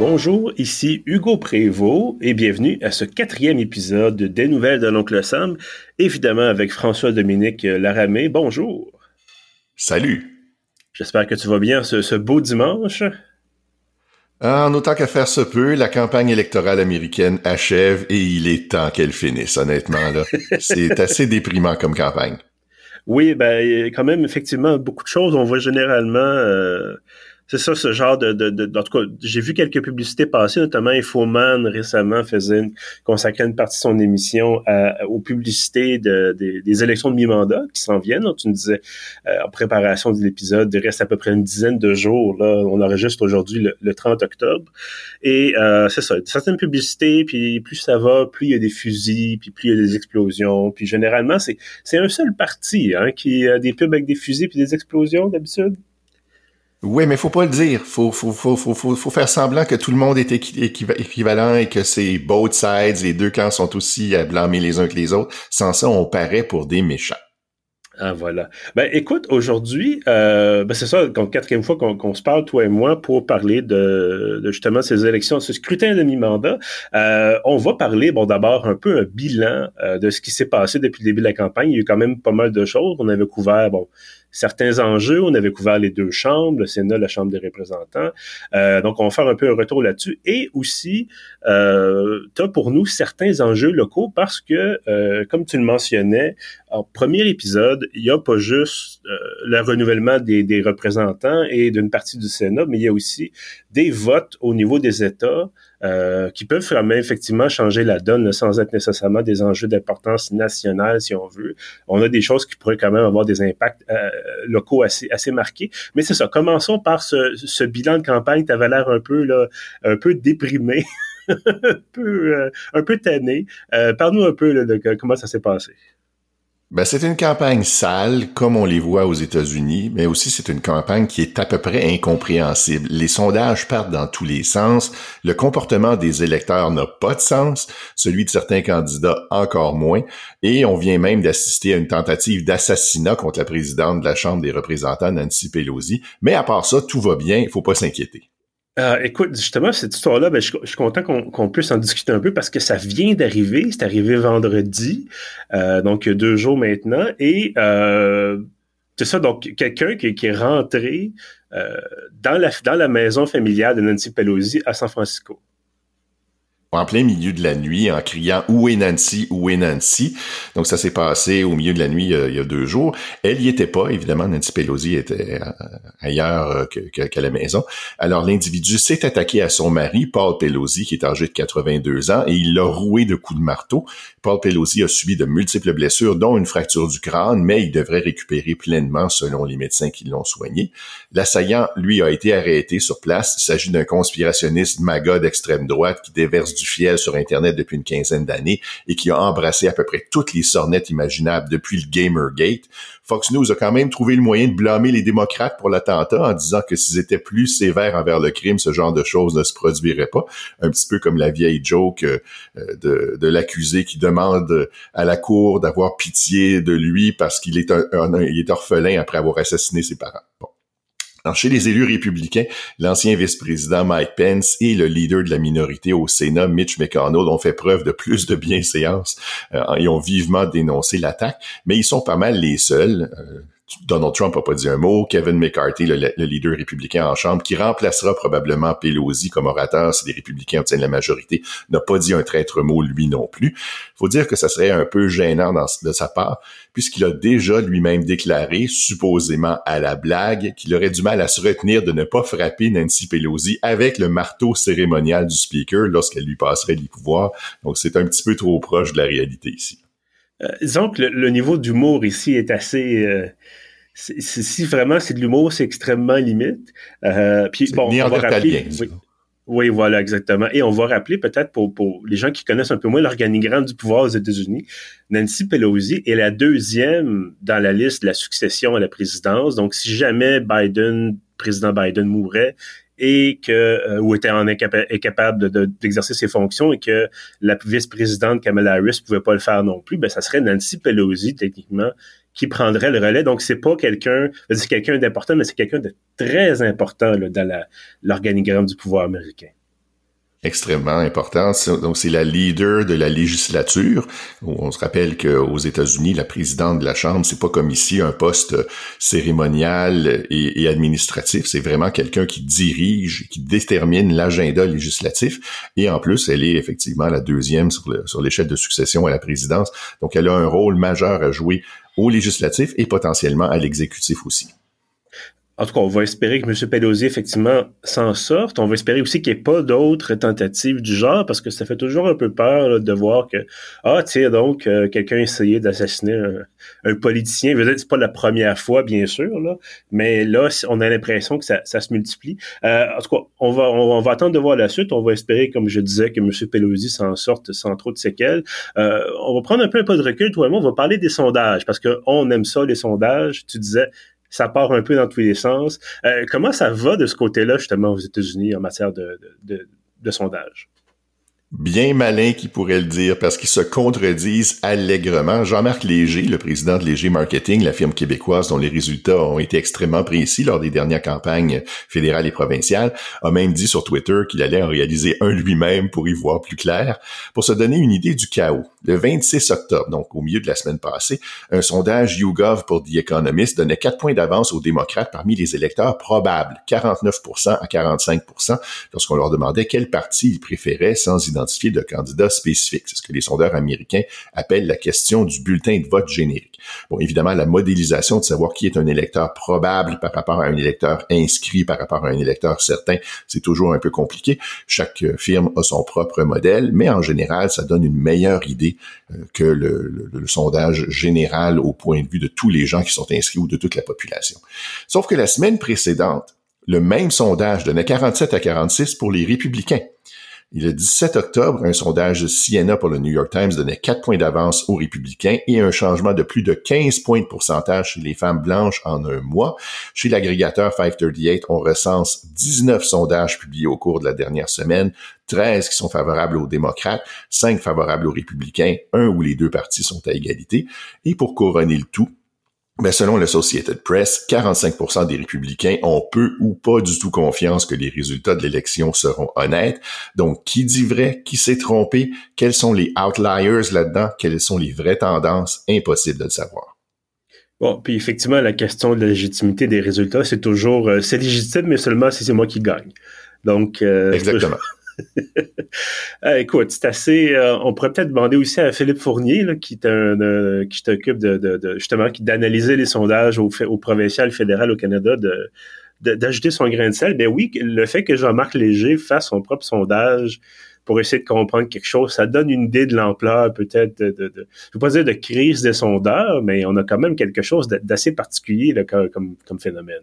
Bonjour, ici Hugo Prévost et bienvenue à ce quatrième épisode des Nouvelles de l'Oncle Sam, évidemment avec François-Dominique Laramé. Bonjour. Salut. J'espère que tu vas bien ce, beau dimanche. En autant qu'à faire se peut, la campagne électorale américaine achève et il est temps qu'elle finisse, honnêtement. Là. C'est assez déprimant comme campagne. Oui, ben, quand même effectivement beaucoup de choses. On voit généralement euh, c'est ça, ce genre de, de, de, en tout cas, j'ai vu quelques publicités passer, notamment Infoman récemment faisait une, consacrait une partie de son émission à, aux publicités de, des élections de mi-mandat qui s'en viennent. tu me disais, euh, en préparation de l'épisode, il reste à peu près une dizaine de jours. Là, on enregistre aujourd'hui le, 30 octobre. Et euh, c'est ça, certaines publicités, puis plus ça va, plus il y a des fusils, puis plus il y a des explosions. Puis généralement, c'est, c'est un seul parti hein, qui a des pubs avec des fusils puis des explosions d'habitude. Oui, mais faut pas le dire. Faut, faut, faut, faut, faut, faire semblant que tout le monde est équivalent et que c'est both sides, les deux camps sont aussi à blâmer les uns que les autres. Sans ça, on paraît pour des méchants. Ah voilà. Ben écoute, aujourd'hui, euh, ben c'est ça, donc quatrième fois qu'on se parle, toi et moi, pour parler de, justement ces élections, ce scrutin de mi-mandat. Euh, on va parler, bon, d'abord un peu un bilan euh, de ce qui s'est passé depuis le début de la campagne. Il y a eu quand même pas mal de choses. On avait couvert, bon, certains enjeux. On avait couvert les deux chambres, le Sénat, la Chambre des représentants. Euh, donc, on va faire un peu un retour là-dessus. Et aussi, euh, tu as pour nous certains enjeux locaux parce que, euh, comme tu le mentionnais, en premier épisode, il n'y a pas juste euh, le renouvellement des, des représentants et d'une partie du Sénat, mais il y a aussi des votes au niveau des États euh, qui peuvent vraiment effectivement changer la donne sans être nécessairement des enjeux d'importance nationale, si on veut. On a des choses qui pourraient quand même avoir des impacts euh, locaux assez, assez marqués. Mais c'est ça. Commençons par ce, ce bilan de campagne. Tu avais l'air un peu là, un peu déprimé. un peu, euh, un peu tanné. Parle-nous un peu de comment ça s'est passé. Ben, c'est une campagne sale, comme on les voit aux États-Unis, mais aussi c'est une campagne qui est à peu près incompréhensible. Les sondages partent dans tous les sens, le comportement des électeurs n'a pas de sens, celui de certains candidats encore moins, et on vient même d'assister à une tentative d'assassinat contre la présidente de la Chambre des représentants, Nancy Pelosi. Mais à part ça, tout va bien, il faut pas s'inquiéter. Euh, écoute, justement, cette histoire-là, ben, je, suis content qu'on puisse en discuter un peu parce que ça vient d'arriver. C'est arrivé vendredi, euh, donc deux jours maintenant. Et euh, c'est ça, donc quelqu'un qui, est rentré la, dans la maison familiale de Nancy Pelosi à San Francisco en plein milieu de la nuit en criant Où est Nancy? Où est Nancy? Donc ça s'est passé au milieu de la nuit euh, il y a deux jours. Elle y était pas, évidemment, Nancy Pelosi était euh, ailleurs euh, qu'à la maison. Alors l'individu s'est attaqué à son mari, Paul Pelosi, qui est âgé de 82 ans, et il l'a roué de coups de marteau. Paul Pelosi a subi de multiples blessures, dont une fracture du crâne, mais il devrait récupérer pleinement selon les médecins qui l'ont soigné. L'assaillant, lui, a été arrêté sur place. Il s'agit d'un conspirationniste maga d'extrême droite qui déverse fiel sur Internet depuis une quinzaine d'années et qui a embrassé à peu près toutes les sornettes imaginables depuis le Gamergate. Fox News a quand même trouvé le moyen de blâmer les démocrates pour l'attentat en disant que s'ils étaient plus sévères envers le crime, ce genre de choses ne se produirait pas. Un petit peu comme la vieille joke euh, de, de l'accusé qui demande à la cour d'avoir pitié de lui parce qu'il est, est orphelin après avoir assassiné ses parents. Bon. Chez les élus républicains, l'ancien vice-président Mike Pence et le leader de la minorité au Sénat, Mitch McConnell, ont fait preuve de plus de bienséance euh, et ont vivement dénoncé l'attaque, mais ils sont pas mal les seuls. Euh, Donald Trump n'a pas dit un mot. Kevin McCarthy, le, leader républicain en Chambre, qui remplacera probablement Pelosi comme orateur si les républicains obtiennent la majorité, n'a pas dit un traître mot lui non plus. faut dire que ça serait un peu gênant de sa part, puisqu'il a déjà lui-même déclaré, supposément à la blague, qu'il aurait du mal à se retenir de ne pas frapper Nancy Pelosi avec le marteau cérémonial du speaker lorsqu'elle lui passerait les pouvoirs. Donc c'est un petit peu trop proche de la réalité ici. Euh, disons que le, niveau d'humour ici est assez... Euh, si vraiment c'est de l'humour, c'est extrêmement limite. Euh, puis bon, on va rappeler. Oui. voilà, exactement. Et on va rappeler peut-être pour, pour les gens qui connaissent un peu moins l'organigramme du pouvoir aux États-Unis, Nancy Pelosi est la deuxième dans la liste de la succession à la présidence. Donc, si jamais Biden, président Biden mourait, et que euh, ou était incapable d'exercer ses fonctions et que la vice-présidente Kamala Harris pouvait pas le faire non plus, ben ça serait Nancy Pelosi techniquement qui prendrait le relais. Donc c'est pas quelqu'un, c'est quelqu'un d'important, mais c'est quelqu'un de très important dans l'organigramme du pouvoir américain extrêmement important. Donc, c'est la leader de la législature. On se rappelle qu'aux États-Unis, la présidente de la Chambre, c'est pas comme ici un poste cérémonial et, administratif. C'est vraiment quelqu'un qui dirige, qui détermine l'agenda législatif. Et en plus, elle est effectivement la deuxième sur l'échelle de succession à la présidence. Donc, elle a un rôle majeur à jouer au législatif et potentiellement à l'exécutif aussi. En tout cas, on va espérer que M. Pelosi, effectivement, s'en sorte. On va espérer aussi qu'il n'y ait pas d'autres tentatives du genre, parce que ça fait toujours un peu peur de voir que, ah, tiens, donc, euh, quelqu'un a essayé d'assassiner un, politicien. Je veux dire, c'est pas la première fois, bien sûr, là, mais là, on a l'impression que ça, se multiplie. Euh, en tout cas, on va, attendre de voir la suite. On va espérer, comme je disais, que M. Pelosi s'en sorte sans trop de séquelles. Euh, on va prendre un peu un peu de recul, toi et moi. On va parler des sondages, parce qu'on aime ça, les sondages. Tu disais, ça part un peu dans tous les sens. Euh, comment ça va de ce côté-là, justement, aux États-Unis en matière de, de, de sondage? Bien malin qui pourrait le dire parce qu'ils se contredisent allègrement. Jean-Marc Léger, le président de Léger Marketing, la firme québécoise dont les résultats ont été extrêmement précis lors des dernières campagnes fédérales et provinciales, a même dit sur Twitter qu'il allait en réaliser un lui-même pour y voir plus clair. Pour se donner une idée du chaos, le 26 octobre, donc au milieu de la semaine passée, un sondage YouGov pour The Economist donnait quatre points d'avance aux démocrates parmi les électeurs probables, 49% à 45%, lorsqu'on leur demandait quel parti ils préféraient sans identifier de candidats spécifiques. C'est ce que les sondeurs américains appellent la question du bulletin de vote générique. Bon, évidemment, la modélisation de savoir qui est un électeur probable par rapport à un électeur inscrit, par rapport à un électeur certain, c'est toujours un peu compliqué. Chaque firme a son propre modèle, mais en général, ça donne une meilleure idée euh, que le, le sondage général au point de vue de tous les gens qui sont inscrits ou de toute la population. Sauf que la semaine précédente, le même sondage donnait 47 à 46 pour les républicains. Le 17 octobre, un sondage de Siena pour le New York Times donnait 4 points d'avance aux républicains et un changement de plus de 15 points de pourcentage chez les femmes blanches en un mois. Chez l'agrégateur 538, on recense 19 sondages publiés au cours de la dernière semaine, 13 qui sont favorables aux démocrates, 5 favorables aux républicains, un où les deux partis sont à égalité. Et pour couronner le tout, mais selon l'Associated Press, 45% des républicains ont peu ou pas du tout confiance que les résultats de l'élection seront honnêtes. Donc, qui dit vrai? Qui s'est trompé? Quels sont les outliers là-dedans? Quelles sont les vraies tendances? Impossible de le savoir. Bon, puis effectivement, la question de la légitimité des résultats, c'est toujours, euh, c'est légitime, mais seulement si c'est moi qui gagne. Donc, euh, exactement. Euh, écoute, c'est assez. Euh, on pourrait peut-être demander aussi à Philippe Fournier, qui, qui t'occupe de, justement d'analyser les sondages au, au provincial, fédéral au Canada, de d'ajouter son grain de sel. Ben oui, le fait que Jean-Marc Léger fasse son propre sondage pour essayer de comprendre quelque chose, ça donne une idée de l'ampleur peut-être de, de, de, je veux pas dire de crise des sondeurs, mais on a quand même quelque chose d'assez particulier comme phénomène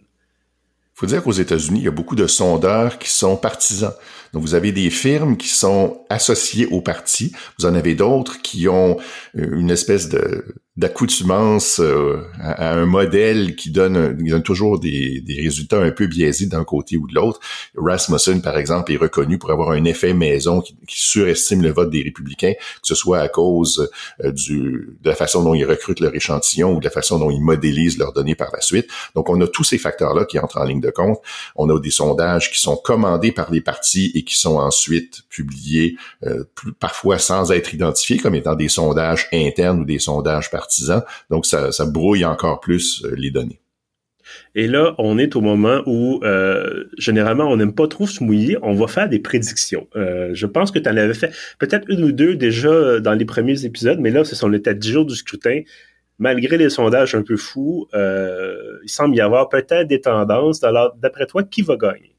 faut dire qu'aux États-Unis, il y a beaucoup de sondeurs qui sont partisans. Donc, vous avez des firmes qui sont associées au parti. Vous en avez d'autres qui ont euh, une espèce de d'accoutumance euh, à, un modèle qui donne, donne toujours des, des, résultats un peu biaisés d'un côté ou de l'autre. Rasmussen, par exemple, est reconnu pour avoir un effet maison qui, surestime le vote des républicains, que ce soit à cause euh, du, de la façon dont ils recrutent leur échantillon ou de la façon dont ils modélisent leurs données par la suite. Donc, on a tous ces facteurs-là qui entrent en ligne de compte. On a des sondages qui sont commandés par les partis et qui sont ensuite publiés, euh, parfois sans être identifiés comme étant des sondages internes ou des sondages par donc, ça, brouille encore plus euh, les données. Et là, on est au moment où, euh, généralement, on n'aime pas trop se mouiller. On va faire des prédictions. Euh, je pense que tu en avais fait peut-être une ou deux déjà dans les premiers épisodes, mais là, ce sont les têtes du jour du scrutin. Malgré les sondages un peu fous, il semble y avoir peut-être des tendances. Alors, d'après toi, qui va gagner?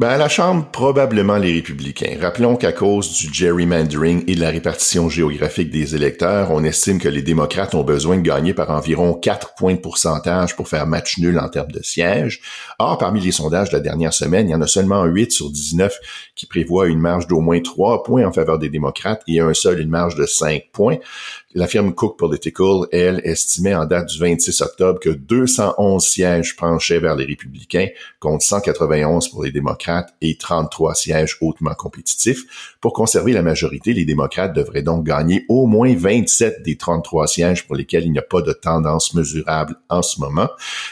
Ben, à la Chambre, probablement les républicains. Rappelons qu'à cause du gerrymandering et de la répartition géographique des électeurs, on estime que les démocrates ont besoin de gagner par environ 4 points de pourcentage pour faire match nul en termes de sièges. Or, parmi les sondages de la dernière semaine, il y en a seulement 8 sur 19 qui prévoient une marge d'au moins 3 points en faveur des démocrates et un seul une marge de 5 points. La firme Cook Political, elle, estimait en date du 26 octobre que 211 sièges penchaient vers les républicains contre 191 pour les démocrates et 33 sièges hautement compétitifs. Pour conserver la majorité, les démocrates devraient donc gagner au moins 27 des 33 sièges pour lesquels il n'y a pas de tendance mesurable en ce moment.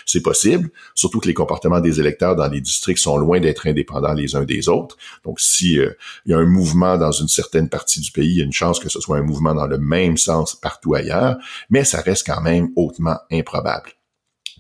C'est possible, surtout que les comportements des électeurs dans les districts sont loin d'être indépendants les uns des autres. Donc, si euh, il y a un mouvement dans une certaine partie du pays, il y a une chance que ce soit un mouvement dans le même sens partout ailleurs, mais ça reste quand même hautement improbable.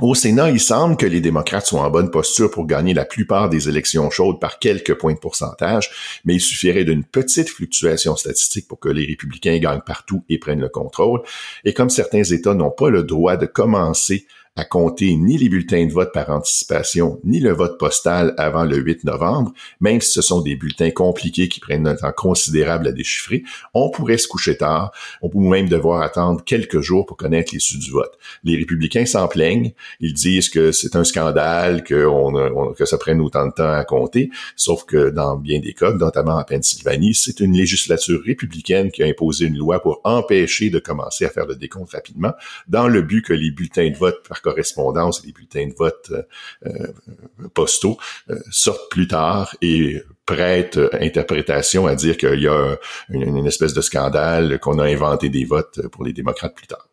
Au Sénat, il semble que les démocrates sont en bonne posture pour gagner la plupart des élections chaudes par quelques points de pourcentage, mais il suffirait d'une petite fluctuation statistique pour que les républicains gagnent partout et prennent le contrôle. Et comme certains États n'ont pas le droit de commencer à compter ni les bulletins de vote par anticipation, ni le vote postal avant le 8 novembre, même si ce sont des bulletins compliqués qui prennent un temps considérable à déchiffrer, on pourrait se coucher tard, on pourrait même devoir attendre quelques jours pour connaître l'issue du vote. Les républicains s'en plaignent, ils disent que c'est un scandale, que, on, que ça prenne autant de temps à compter, sauf que dans bien des cas, notamment en Pennsylvanie, c'est une législature républicaine qui a imposé une loi pour empêcher de commencer à faire le décompte rapidement, dans le but que les bulletins de vote par correspondance les bulletins de vote euh, euh, postaux euh, sortent plus tard et prêtent interprétation à dire qu'il y a une, espèce de scandale, qu'on a inventé des votes pour les démocrates plus tard.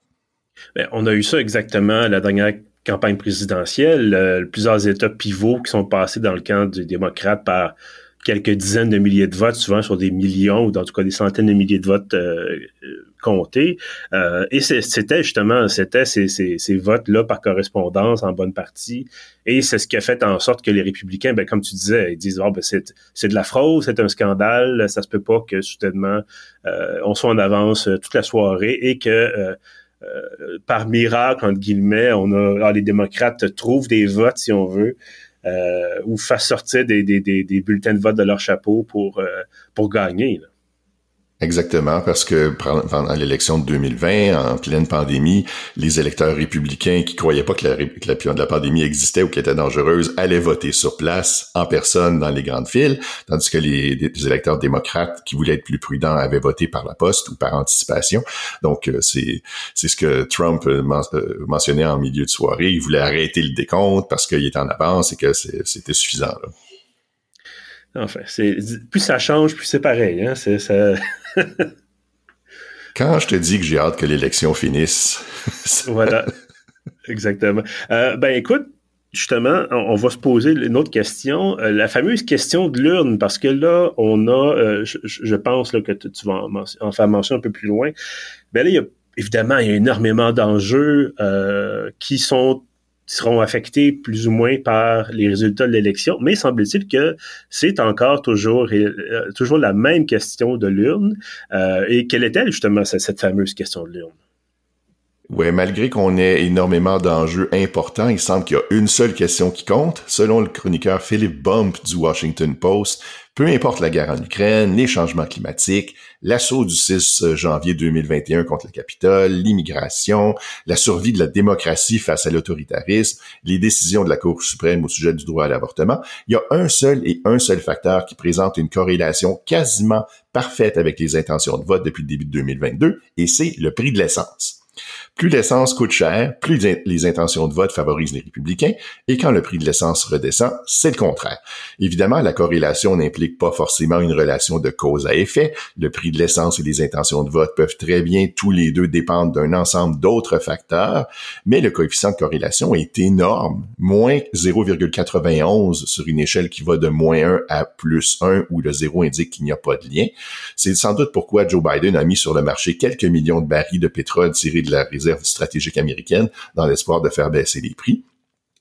Ben, on a eu ça exactement la dernière campagne présidentielle. plusieurs États pivots qui sont passés dans le camp des démocrates par quelques dizaines de milliers de votes, souvent sur des millions ou en tout cas des centaines de milliers de votes Euh, et c'était justement, c'était ces, ces, ces votes-là par correspondance en bonne partie. Et c'est ce qui a fait en sorte que les républicains, ben, comme tu disais, ils disent, oh, ben, c'est de la fraude, c'est un scandale, ça se peut pas que soudainement euh, on soit en avance toute la soirée et que par miracle, entre guillemets, on a, ah, les démocrates trouvent des votes, si on veut, euh, ou fassent sortir des, des, des, des, bulletins de vote de leur chapeau pour, euh, pour gagner. Là. Exactement, parce que pendant l'élection de 2020, en pleine pandémie, les électeurs républicains qui croyaient pas que la, pandémie existait ou qu'elle était dangereuse allaient voter sur place, en personne, dans les grandes files, tandis que les, électeurs démocrates qui voulaient être plus prudents avaient voté par la poste ou par anticipation. Donc, euh, c'est ce que Trump euh, euh, mentionnait en milieu de soirée. Il voulait arrêter le décompte parce qu'il était en avance et que c'était suffisant. Là. Enfin, plus ça change, plus c'est pareil. Hein? Quand je te dis que j'ai hâte que l'élection finisse. voilà, exactement. Euh, ben écoute, justement, on, va se poser une autre question, euh, la fameuse question de l'urne, parce que là, on a, euh, je, pense là, que tu vas en, faire mention un peu plus loin. Ben là, il y a, évidemment, il y a énormément d'enjeux qui sont seront affectés plus ou moins par les résultats de l'élection, mais semble-t-il que c'est encore toujours, euh, la même question de l'urne. Euh, et quelle est-elle justement cette fameuse question de l'urne? Oui, malgré qu'on ait énormément d'enjeux importants, il semble qu'il y a une seule question qui compte. Selon le chroniqueur Philip Bump du Washington Post, peu importe la guerre en Ukraine, les changements climatiques, l'assaut du 6 janvier 2021 contre le Capitole, l'immigration, la survie de la démocratie face à l'autoritarisme, les décisions de la Cour suprême au sujet du droit à l'avortement, il y a un seul et un seul facteur qui présente une corrélation quasiment parfaite avec les intentions de vote depuis le début de 2022, et c'est le prix de l'essence. Plus l'essence coûte cher, plus les intentions de vote favorisent les républicains, et quand le prix de l'essence redescend, c'est le contraire. Évidemment, la corrélation n'implique pas forcément une relation de cause à effet. Le prix de l'essence et les intentions de vote peuvent très bien tous les deux dépendre d'un ensemble d'autres facteurs, mais le coefficient de corrélation est énorme, moins 0,91 sur une échelle qui va de moins 1 à plus 1, où le zéro indique qu'il n'y a pas de lien. C'est sans doute pourquoi Joe Biden a mis sur le marché quelques millions de barils de pétrole tirés de la réserve stratégique américaine dans l'espoir de faire baisser les prix.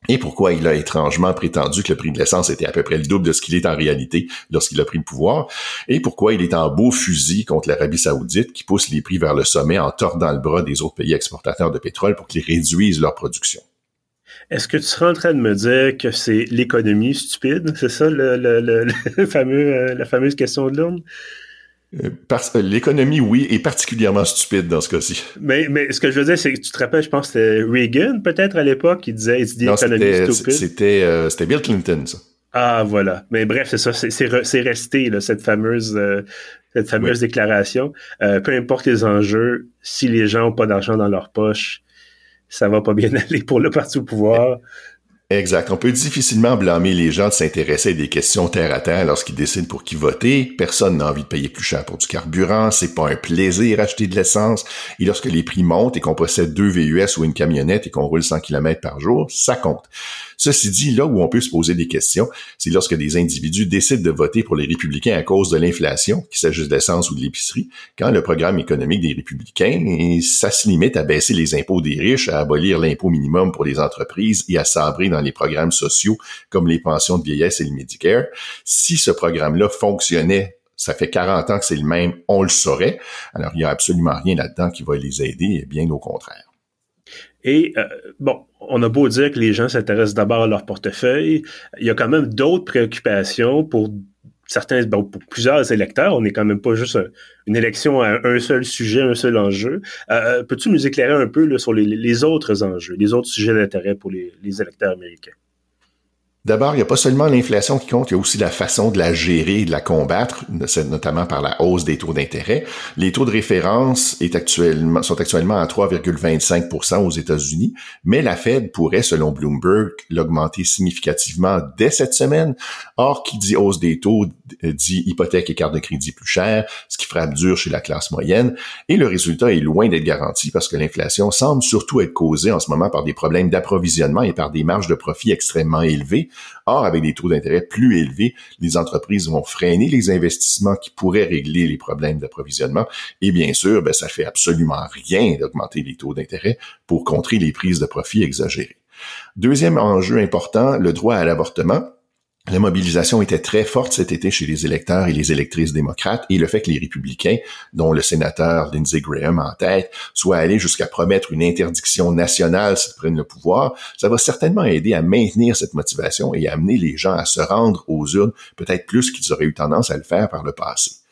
Et pourquoi il a étrangement prétendu que le prix de l'essence était à peu près le double de ce qu'il est en réalité lorsqu'il a pris le pouvoir, et pourquoi il est en beau fusil contre l'Arabie saoudite qui pousse les prix vers le sommet en tordant le bras des autres pays exportateurs de pétrole pour qu'ils réduisent leur production? Est-ce que tu serais en train de me dire que c'est l'économie stupide? C'est ça le, fameux, euh, la fameuse question de l'urne? Euh, euh, l'économie, oui, est particulièrement stupide dans ce cas-ci. Mais, mais ce que je veux dire, c'est que tu te rappelles, je pense que c'était Reagan, peut-être, à l'époque, qui disait It's the economy stupid. C'était, c'était Bill Clinton, ça. Ah, voilà. Mais bref, c'est ça, c'est resté, là, cette fameuse, cette fameuse déclaration. peu importe les enjeux, si les gens n'ont pas d'argent dans leur poche, ça va pas bien aller pour le parti au pouvoir. Exact. On peut difficilement blâmer les gens de s'intéresser à des questions terre à terre lorsqu'ils décident pour qui voter. Personne n'a envie de payer plus cher pour du carburant. C'est pas un plaisir acheter de l'essence. Et lorsque les prix montent et qu'on possède deux VUS ou une camionnette et qu'on roule 100 km par jour, ça compte. Ceci dit, là où on peut se poser des questions, c'est lorsque des individus décident de voter pour les républicains à cause de l'inflation, qu'il s'agisse d'essence ou de l'épicerie, quand le programme économique des républicains, ça se limite à baisser les impôts des riches, à abolir l'impôt minimum pour les entreprises et à sabrer dans les programmes sociaux comme les pensions de vieillesse et le Medicare. Si ce programme-là fonctionnait ça fait 40 ans que c'est le même, on le saurait. Alors, il n'y a absolument rien là-dedans qui va les aider, bien au contraire. Et euh, bon, on a beau dire que les gens s'intéressent d'abord à leur portefeuille, il y a quand même d'autres préoccupations pour certains, pour plusieurs électeurs. On n'est quand même pas juste une élection à un seul sujet, un seul enjeu. Euh, euh, peux-tu nous éclairer un peu là, sur les, autres enjeux, les autres sujets d'intérêt pour les électeurs américains? D'abord, il n'y a pas seulement l'inflation qui compte, il y a aussi la façon de la gérer et de la combattre, notamment par la hausse des taux d'intérêt. Les taux de référence sont actuellement à 3,25% aux États-Unis, mais la Fed pourrait, selon Bloomberg, l'augmenter significativement dès cette semaine. Or, qui dit hausse des taux dit hypothèque et carte de crédit plus cher, ce qui frappe dur chez la classe moyenne. Et le résultat est loin d'être garanti parce que l'inflation semble surtout être causée en ce moment par des problèmes d'approvisionnement et par des marges de profit extrêmement élevées Or, avec des taux d'intérêt plus élevés, les entreprises vont freiner les investissements qui pourraient régler les problèmes d'approvisionnement. Et bien sûr, ben, ça fait absolument rien d'augmenter les taux d'intérêt pour contrer les prises de profit exagérées. Deuxième enjeu important, le droit à l'avortement. La mobilisation était très forte cet été chez les électeurs et les électrices démocrates et le fait que les républicains, dont le sénateur Lindsey Graham en tête, soient allés jusqu'à promettre une interdiction nationale s'ils prennent le pouvoir, ça va certainement aider à maintenir cette motivation et à amener les gens à se rendre aux urnes peut-être plus qu'ils auraient eu tendance à le faire par le passé.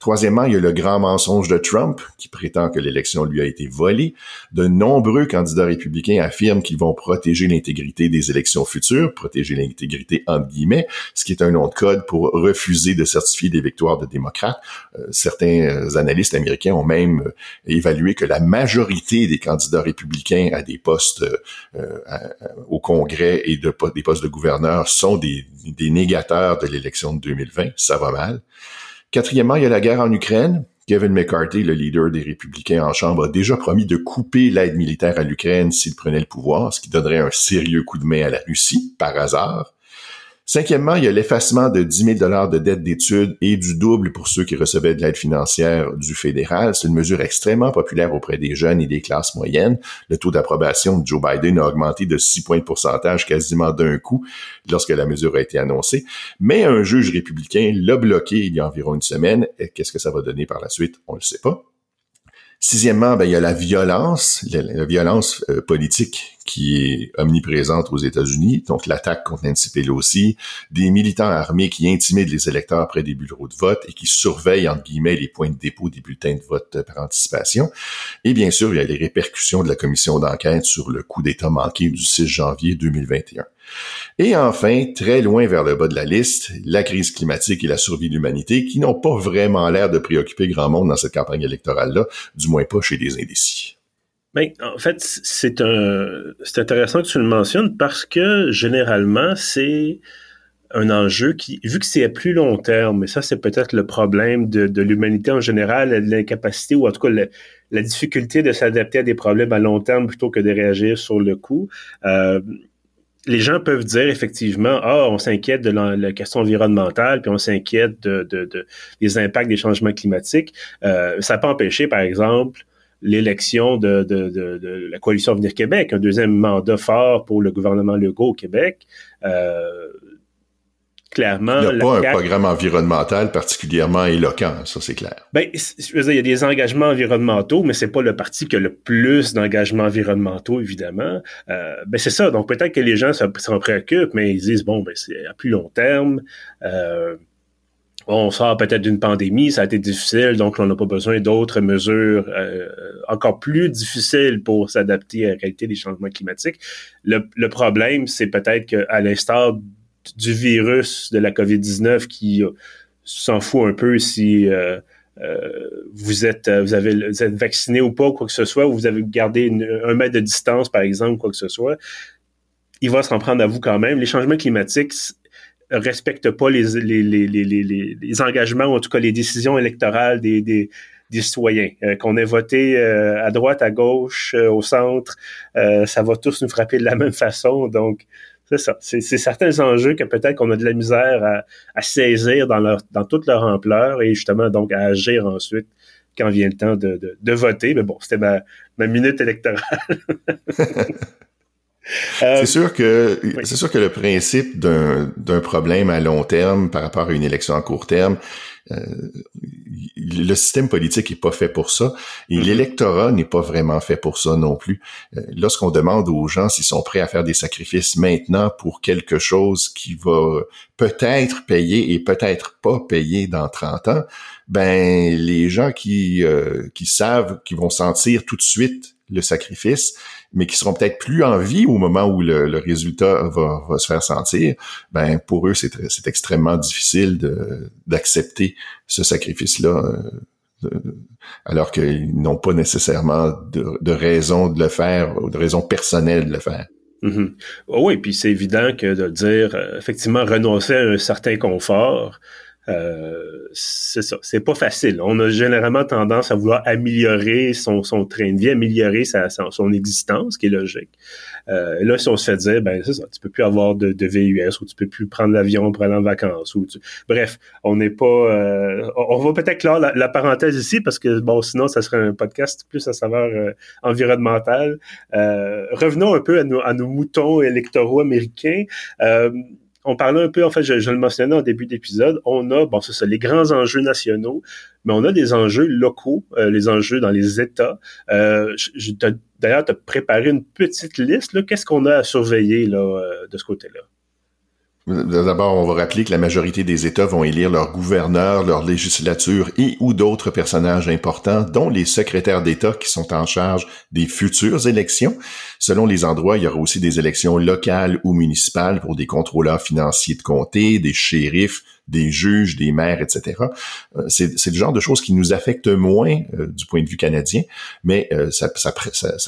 Troisièmement, il y a le grand mensonge de Trump, qui prétend que l'élection lui a été volée. De nombreux candidats républicains affirment qu'ils vont protéger l'intégrité des élections futures, protéger l'intégrité entre guillemets, ce qui est un nom de code pour refuser de certifier des victoires de démocrates. Euh, certains analystes américains ont même euh, évalué que la majorité des candidats républicains à des postes euh, au Congrès et de, des postes de gouverneur sont des négateurs de l'élection de 2020. Ça va mal. Quatrièmement, il y a la guerre en Ukraine. Kevin McCarthy, le leader des républicains en Chambre, a déjà promis de couper l'aide militaire à l'Ukraine s'il prenait le pouvoir, ce qui donnerait un sérieux coup de main à la Russie, par hasard. Cinquièmement, il y a l'effacement de 10 000 dollars de dettes d'études et du double pour ceux qui recevaient de l'aide financière du fédéral. C'est une mesure extrêmement populaire auprès des jeunes et des classes moyennes. Le taux d'approbation de Joe Biden a augmenté de 6 points de pourcentage quasiment d'un coup lorsque la mesure a été annoncée. Mais un juge républicain l'a bloqué il y a environ une semaine. Qu'est-ce que ça va donner par la suite? On ne le sait pas. Sixièmement, ben, il y a la violence, la, violence euh, politique qui est omniprésente aux États-Unis, donc l'attaque contre Nancy Pelosi, des militants armés qui intimident les électeurs près des bureaux de vote et qui surveillent, entre guillemets, les points de dépôt des bulletins de vote par anticipation. Et bien sûr, il y a les répercussions de la commission d'enquête sur le coup d'État manqué du 6 janvier 2021. Et enfin, très loin vers le bas de la liste, la crise climatique et la survie de l'humanité qui n'ont pas vraiment l'air de préoccuper grand monde dans cette campagne électorale-là, du moins pas chez les indécis. Ben, en fait, c'est un, c'est intéressant que tu le mentionnes parce que généralement, c'est un enjeu qui, vu que c'est à plus long terme, et ça, c'est peut-être le problème de, de l'humanité en général, l'incapacité ou en tout cas la, difficulté de s'adapter à des problèmes à long terme plutôt que de réagir sur le coup. Euh, les gens peuvent dire effectivement, ah, on s'inquiète de la, question environnementale, puis on s'inquiète de, de, des impacts des changements climatiques. Euh, ça peut empêcher, par exemple, l'élection de, la coalition Avenir Québec, un deuxième mandat fort pour le gouvernement Legault au Québec. Euh, clairement. Il n'y a pas un programme environnemental particulièrement éloquent, ça c'est clair. Ben, je veux dire, il y a des engagements environnementaux, mais c'est pas le parti qui a le plus d'engagements environnementaux, évidemment. Euh, ben c'est ça. Donc peut-être que les gens s'en préoccupent, mais ils disent bon, ben c'est à plus long terme. Euh, on sort peut-être d'une pandémie, ça a été difficile, donc on n'a pas besoin d'autres mesures euh, encore plus difficiles pour s'adapter à la réalité des changements climatiques. Le, le problème, c'est peut-être qu'à l'instar du virus de la COVID-19 qui euh, s'en fout un peu si euh, euh, vous êtes vous avez vous êtes vacciné ou pas, quoi que ce soit, ou vous avez gardé un mètre de distance, par exemple, quoi que ce soit, il va s'en prendre à vous quand même. Les changements climatiques respectent pas les, les, les, les, les engagements, ou en tout cas les décisions électorales des, des, des citoyens. qu'on ait voté à droite, à gauche, au centre, ça va tous nous frapper de la même façon. Donc, c'est ça. C'est certains enjeux que peut-être qu'on a de la misère à, saisir dans, leur, dans toute leur ampleur et justement donc à agir ensuite quand vient le temps de, de, voter. Mais bon, c'était ma, ma minute électorale. Euh, c'est sûr que c'est sûr que le principe d'un problème à long terme par rapport à une élection à court terme, euh, le système politique est pas fait pour ça et mm-hmm. l'électorat n'est pas vraiment fait pour ça non plus. Euh, lorsqu'on demande aux gens s'ils sont prêts à faire des sacrifices maintenant pour quelque chose qui va peut-être payer et peut-être pas payer dans 30 ans, ben les gens qui euh, qui savent qu'ils vont sentir tout de suite le sacrifice, mais qui seront peut-être plus en vie au moment où le, résultat va, se faire sentir, ben pour eux c'est c'est extrêmement difficile d'accepter ce sacrifice-là. Euh, alors qu'ils n'ont pas nécessairement de, de, raison de le faire ou de raison personnelle de le faire. Mm-hmm. oui, puis c'est évident que de dire euh, effectivement renoncer à un certain confort, euh, c'est ça, c'est pas facile. On a généralement tendance à vouloir améliorer son, son train de vie, améliorer sa, son, existence, qui est logique. Euh, là, si on se fait dire, ben c'est ça, tu peux plus avoir de, de VUS ou tu peux plus prendre l'avion pour aller en vacances. Ou Bref, on n'est pas... Euh, on va peut-être clore la, parenthèse ici parce que, bon, sinon, ça serait un podcast plus à saveur euh, environnementale. revenons un peu à nos, à nos moutons électoraux américains on parlait un peu, en fait, je, le mentionnais en début d'épisode, on a, bon, c'est ça, les grands enjeux nationaux, mais on a des enjeux locaux, euh, les enjeux dans les États. Euh, D'ailleurs, tu as préparé une petite liste. Qu'est-ce qu'on a à surveiller là, euh, de ce côté-là? D'abord, on va rappeler que la majorité des États vont élire leur gouverneur, leur législature et ou d'autres personnages importants, dont les secrétaires d'État qui sont en charge des futures élections. Selon les endroits, il y aura aussi des élections locales ou municipales pour des contrôleurs financiers de comté, des shérifs, des juges, des maires, etc. Euh, c'est, le genre de choses qui nous affectent moins euh, du point de vue canadien, mais euh, ça,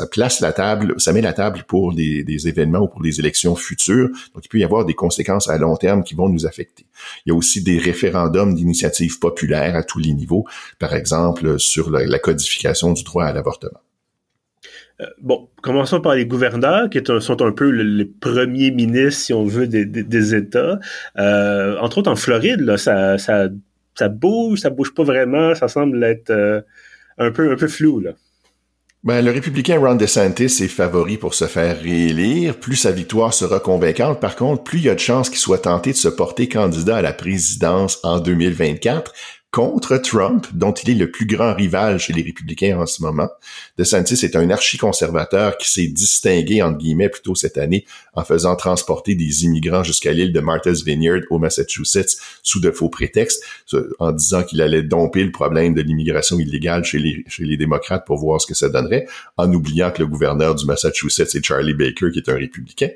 place la table, ça met la table pour des, des événements ou pour des élections futures. Donc, il peut y avoir des conséquences à long terme qui vont nous affecter. Il y a aussi des référendums d'initiatives populaires à tous les niveaux, par exemple sur la, codification du droit à l'avortement. Bon, commençons par les gouverneurs, qui sont un peu les premiers ministres, si on veut, des, États. Euh, entre autres, en Floride, ça, ça, ça bouge, ça bouge pas vraiment, ça semble être euh, un, peu, un peu flou. Ben, le républicain Ron DeSantis est favori pour se faire réélire. Plus sa victoire sera convaincante, par contre, plus il y a de chances qu'il soit tenté de se porter candidat à la présidence en 2024 contre Trump, dont il est le plus grand rival chez les républicains en ce moment. DeSantis est un archi-conservateur qui s'est distingué, entre guillemets, plutôt cette année en faisant transporter des immigrants jusqu'à l'île de Martha's Vineyard au Massachusetts sous de faux prétextes, en disant qu'il allait domper le problème de l'immigration illégale chez les, chez les démocrates pour voir ce que ça donnerait, en oubliant que le gouverneur du Massachusetts est Charlie Baker, qui est un républicain.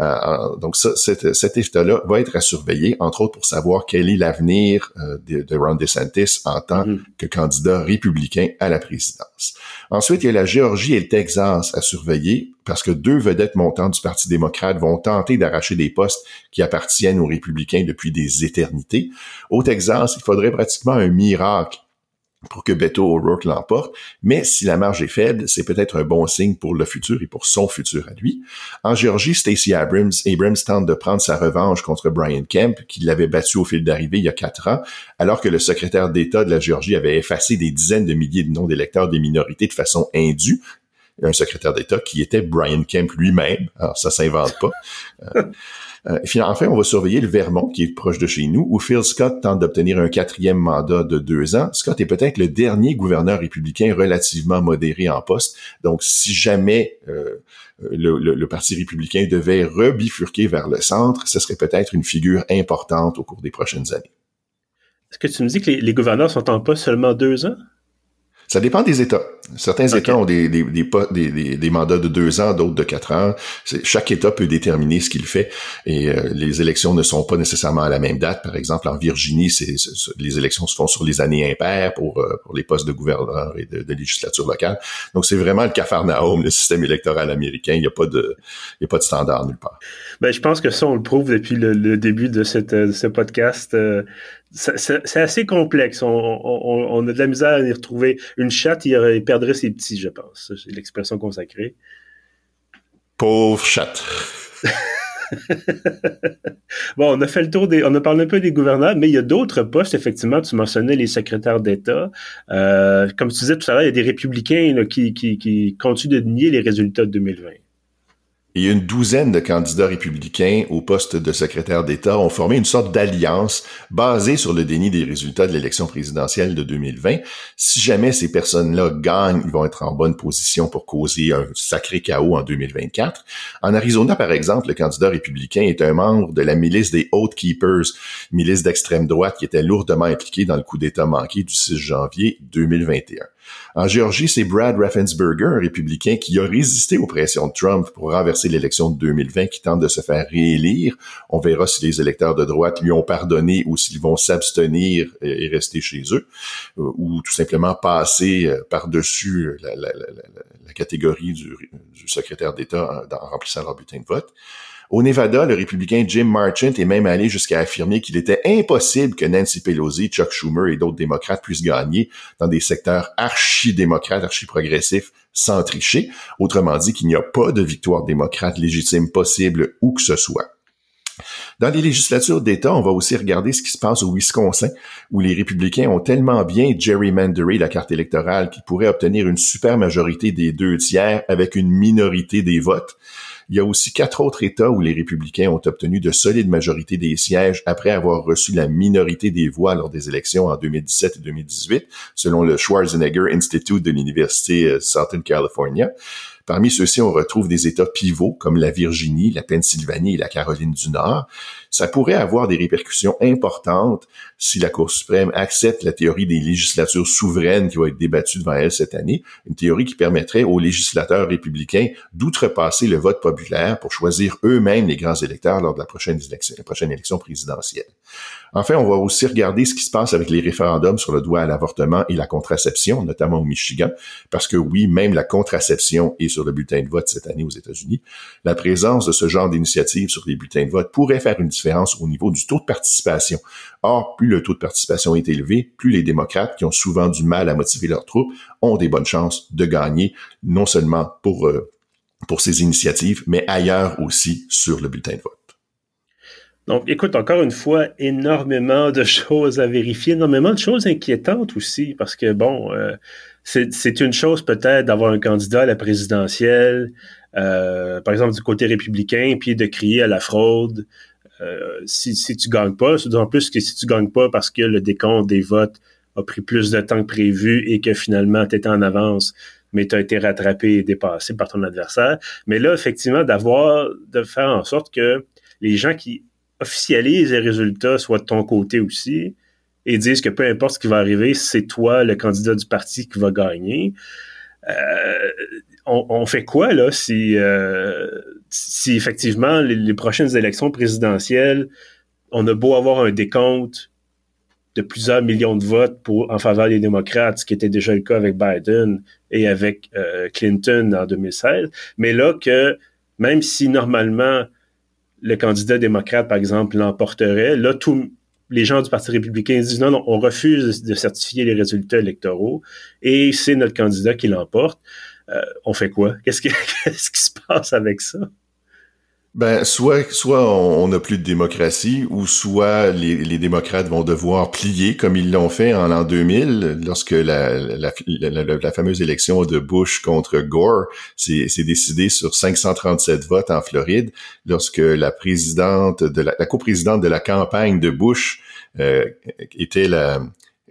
Euh, donc ça, cet, cet État-là va être à surveiller, entre autres pour savoir quel est l'avenir euh, de, de Ron DeSantis en tant mm-hmm. que candidat républicain à la présidence. Ensuite, il y a la Géorgie et le Texas à surveiller parce que deux vedettes montantes du Parti démocrate vont tenter d'arracher des postes qui appartiennent aux républicains depuis des éternités. Au Texas, il faudrait pratiquement un miracle pour que Beto O'Rourke l'emporte, mais si la marge est faible, c'est peut-être un bon signe pour le futur et pour son futur à lui. En Géorgie, Stacey Abrams, Abrams tente de prendre sa revanche contre Brian Kemp, qui l'avait battu au fil d'arrivée il y a quatre ans, alors que le secrétaire d'État de la Géorgie avait effacé des dizaines de milliers de noms d'électeurs des minorités de façon indue, un secrétaire d'État qui était Brian Kemp lui-même. Alors, ça s'invente pas. Euh, euh, enfin, on va surveiller le Vermont, qui est proche de chez nous, où Phil Scott tente d'obtenir un quatrième mandat de deux ans. Scott est peut-être le dernier gouverneur républicain relativement modéré en poste. Donc, si jamais euh, le, le, Parti républicain devait rebifurquer vers le centre, ce serait peut-être une figure importante au cours des prochaines années. Est-ce que tu me dis que les, les gouverneurs sont en poste seulement deux ans? Ça dépend des États. Certains États ont des, des, des, des, mandats de deux ans, d'autres de quatre ans. Chaque État peut déterminer ce qu'il fait et euh, les élections ne sont pas nécessairement à la même date. Par exemple, en Virginie, les élections se font sur les années impaires pour, euh, pour les postes de gouverneur et de, législature locale. Donc, c'est vraiment le cafarnaum, le système électoral américain. Il n'y a pas de, il y a pas de standard nulle part. Ben, je pense que ça, on le prouve depuis le, début de, cette, de ce podcast. Euh, c'est assez complexe. On, a de la misère à y retrouver. Une chatte, il, perdrait ses petits, je pense. C'est l'expression consacrée. Pauvre chatte. bon, on a fait le tour des. On a parlé un peu des gouverneurs, mais il y a d'autres postes, effectivement. Tu mentionnais les secrétaires d'État. Euh, comme tu disais tout à l'heure, il y a des républicains qui, qui, qui continuent de nier les résultats de 2020 a une douzaine de candidats républicains au poste de secrétaire d'État ont formé une sorte d'alliance basée sur le déni des résultats de l'élection présidentielle de 2020. Si jamais ces personnes-là gagnent, ils vont être en bonne position pour causer un sacré chaos en 2024. En Arizona, par exemple, le candidat républicain est un membre de la milice des Oath Keepers, milice d'extrême droite qui était lourdement impliquée dans le coup d'État manqué du 6 janvier 2021. En Géorgie, c'est Brad Raffensperger, un républicain qui a résisté aux pressions de Trump pour renverser l'élection de 2020, qui tente de se faire réélire. On verra si les électeurs de droite lui ont pardonné ou s'ils vont s'abstenir et rester chez eux, euh, ou tout simplement passer euh, par-dessus la, catégorie du, secrétaire d'État en, en remplissant leur bulletin de vote. Au Nevada, le républicain Jim Marchant est même allé jusqu'à affirmer qu'il était impossible que Nancy Pelosi, Chuck Schumer et d'autres démocrates puissent gagner dans des secteurs archi-démocrates, archi-progressifs, sans tricher. Autrement dit, qu'il n'y a pas de victoire démocrate légitime possible où que ce soit. Dans les législatures d'État, on va aussi regarder ce qui se passe au Wisconsin, où les républicains ont tellement bien gerrymanderé la carte électorale qu'ils pourraient obtenir une super majorité des deux tiers avec une minorité des votes. Il y a aussi quatre autres États où les républicains ont obtenu de solides majorités des sièges après avoir reçu la minorité des voix lors des élections en 2017 et 2018, selon le Schwarzenegger Institute de l'Université euh, Southern California. Parmi ceux-ci, on retrouve des États pivots comme la Virginie, la Pennsylvanie et la Caroline du Nord. Ça pourrait avoir des répercussions importantes si la Cour suprême accepte la théorie des législatures souveraines qui va être débattue devant elle cette année, une théorie qui permettrait aux législateurs républicains d'outrepasser le vote populaire pour choisir eux-mêmes les grands électeurs lors de la prochaine élection, la prochaine élection présidentielle. Enfin, on va aussi regarder ce qui se passe avec les référendums sur le droit à l'avortement et la contraception, notamment au Michigan, parce que oui, même la contraception est sur le bulletin de vote cette année aux États-Unis. La présence de ce genre d'initiative sur les bulletins de vote pourrait faire une différence au niveau du taux de participation. Or, plus le taux de participation est élevé, plus les démocrates, qui ont souvent du mal à motiver leurs troupes, ont des bonnes chances de gagner, non seulement pour, euh, pour ces initiatives, mais ailleurs aussi sur le bulletin de vote. Donc, écoute, encore une fois, énormément de choses à vérifier, énormément de choses inquiétantes aussi, parce que, bon, euh, c'est une chose peut-être d'avoir un candidat à la présidentielle, euh, par exemple du côté républicain, puis de crier à la fraude euh, si, tu gagnes pas, d'autant plus que si tu gagnes pas parce que le décompte des votes a pris plus de temps que prévu et que finalement tu étais en avance, mais tu as été rattrapé et dépassé par ton adversaire. Mais là, effectivement, d'avoir, de faire en sorte que les gens qui officialise les résultats soit de ton côté aussi et disent que peu importe ce qui va arriver, c'est toi, le candidat du parti, qui va gagner. Euh, on, fait quoi là si, euh, si effectivement les, prochaines élections présidentielles, on a beau avoir un décompte de plusieurs millions de votes en faveur des démocrates, ce qui était déjà le cas avec Biden et avec euh, Clinton en 2016, mais là que même si normalement le candidat démocrate, par exemple, l'emporterait, là, tous les gens du Parti républicain disent non, non, on refuse de certifier les résultats électoraux et c'est notre candidat qui l'emporte. Euh, on fait quoi? Qu'est-ce qui se passe avec ça? Ben, soit, soit on n'a plus de démocratie, ou soit les, démocrates vont devoir plier comme ils l'ont fait en l'an 2000, lorsque la, fameuse élection de Bush contre Gore s'est décidé sur 537 votes en Floride, lorsque la présidente de la coprésidente de la campagne de Bush euh, était la,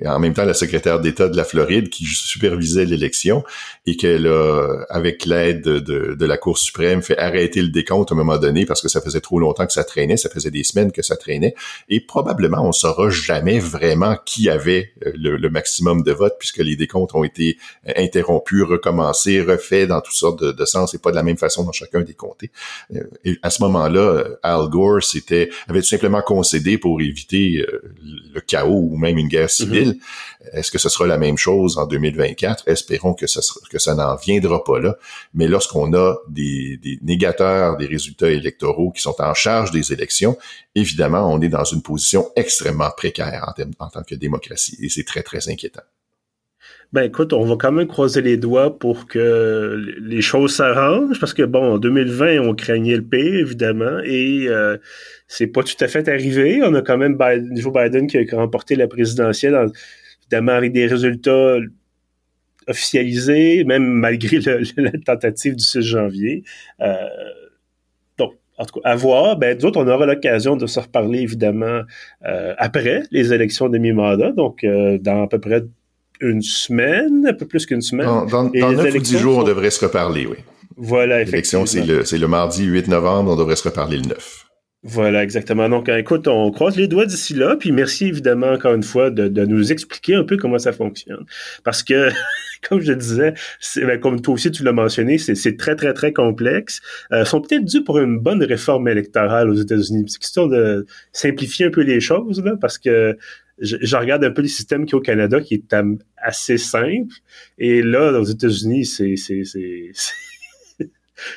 et en même temps la secrétaire d'État de la Floride qui supervisait l'élection et qu'elle a, avec l'aide de, de, la Cour suprême, fait arrêter le décompte à un moment donné parce que ça faisait trop longtemps que ça traînait, ça faisait des semaines que ça traînait et probablement on saura jamais vraiment qui avait euh, le, maximum de votes puisque les décomptes ont été euh, interrompus, recommencés, refaits dans toutes sortes de, de sens et pas de la même façon dans chacun des comtés. Euh, et à ce moment-là, Al Gore s'était avait tout simplement concédé pour éviter le chaos ou même une guerre civile. Est-ce que ce sera la même chose en 2024? Espérons que que ça n'en viendra pas là. Mais lorsqu'on a des, négateurs des résultats électoraux qui sont en charge des élections, évidemment, on est dans une position extrêmement précaire en tant que démocratie. Et c'est très, très inquiétant. Ben écoute, on va quand même croiser les doigts pour que les choses s'arrangent, parce que bon, en 2020, on craignait le pire, évidemment, et euh, c'est pas tout à fait arrivé. On a quand même Joe Biden qui a remporté la présidentielle, évidemment avec des résultats officialisés, même malgré la tentative du 6 janvier. Euh, en tout cas, à voir. Ben, d'autres, on aura l'occasion de se reparler, évidemment, euh, après les élections de mi-mandat, donc euh, dans à peu près une semaine, un peu plus qu'une semaine. Dans, dans, dans 9 ou 10 jours, on devrait se reparler, oui. Voilà, effectivement. L'élection, c'est le, le mardi 8 novembre, on devrait se reparler le 9. Voilà, exactement. Donc, écoute, on croise les doigts d'ici là, puis merci évidemment encore une fois de, de, nous expliquer un peu comment ça fonctionne. Parce que, comme je disais, ben, comme toi aussi tu l'as mentionné, c'est très, très, très complexe. Euh, sont peut-être dus pour une bonne réforme électorale aux États-Unis. C'est question de simplifier un peu les choses, là, parce que je, regarde un peu le système qui est au Canada, qui est assez simple. Et là, aux États-Unis, c'est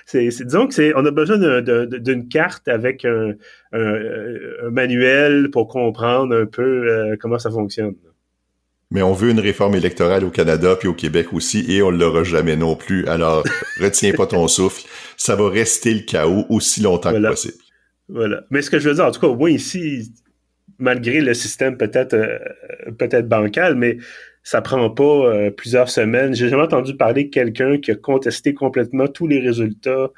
c'est, disons que c'est, on a besoin d'une carte avec un, manuel pour comprendre un peu euh, comment ça fonctionne. Mais on veut une réforme électorale au Canada puis au Québec aussi et on l'aura jamais non plus. Alors, retiens pas ton souffle. Ça va rester le chaos aussi longtemps que possible. Voilà. Mais ce que je veux dire, en tout cas, au moins ici, malgré le système peut-être euh, peut-être bancal, mais ça prend pas euh, plusieurs semaines. J'ai jamais entendu parler de quelqu'un qui a contesté complètement tous les résultats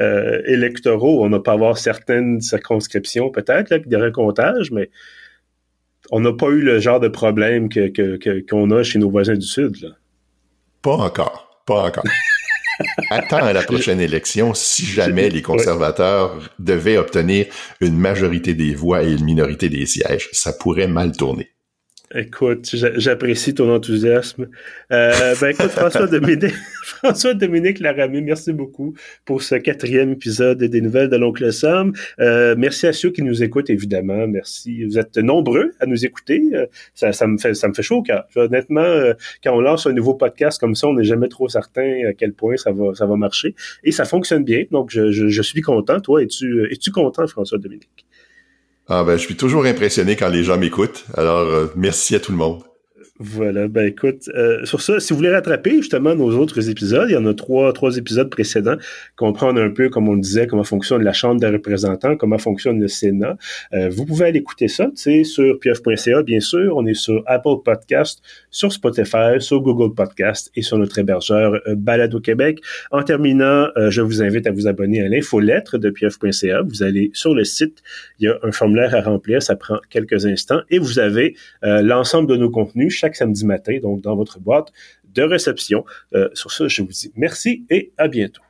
euh, électoraux. On n'a pas avoir certaines circonscriptions peut-être, là, des recomptages, mais on n'a pas eu le genre de problème que, qu'on a chez nos voisins du Sud. Là. Pas encore. Pas encore. Attends à la prochaine élection si jamais les conservateurs devaient obtenir une majorité des voix et une minorité des sièges. Ça pourrait mal tourner. Écoute, j'apprécie ton enthousiasme. Euh, ben écoute, François Dominique, François Dominique merci beaucoup pour ce quatrième épisode des Nouvelles de l'Oncle Sam. Euh, merci à ceux qui nous écoutent, évidemment. Merci. Vous êtes nombreux à nous écouter. Euh, ça, me fait ça me fait chaud au. Honnêtement, euh, quand on lance un nouveau podcast comme ça, on n'est jamais trop certain à quel point ça va ça va marcher. Et ça fonctionne bien. Donc je, je, je suis content. Toi, es-tu es-tu content, François Dominique? Ah ben, je suis toujours impressionné quand les gens m'écoutent. Alors, euh, merci à tout le monde. Voilà, ben écoute, euh, sur ça, si vous voulez rattraper justement nos autres épisodes, il y en a trois, trois épisodes précédents, comprendre un peu, comme on le disait, comment fonctionne la Chambre des représentants, comment fonctionne le Sénat. Euh, vous pouvez aller écouter ça, c'est sur pf.ca, bien sûr. On est sur Apple Podcast, sur Spotify, sur Google Podcast et sur notre hébergeur euh, Balado Québec. En terminant, je vous invite à vous abonner à l'infolettre de pf.ca. Vous allez sur le site, il y a un formulaire à remplir, ça prend quelques instants et vous avez l'ensemble de nos contenus samedi matin, donc dans votre boîte de réception. Euh, sur ça, je vous dis merci et à bientôt.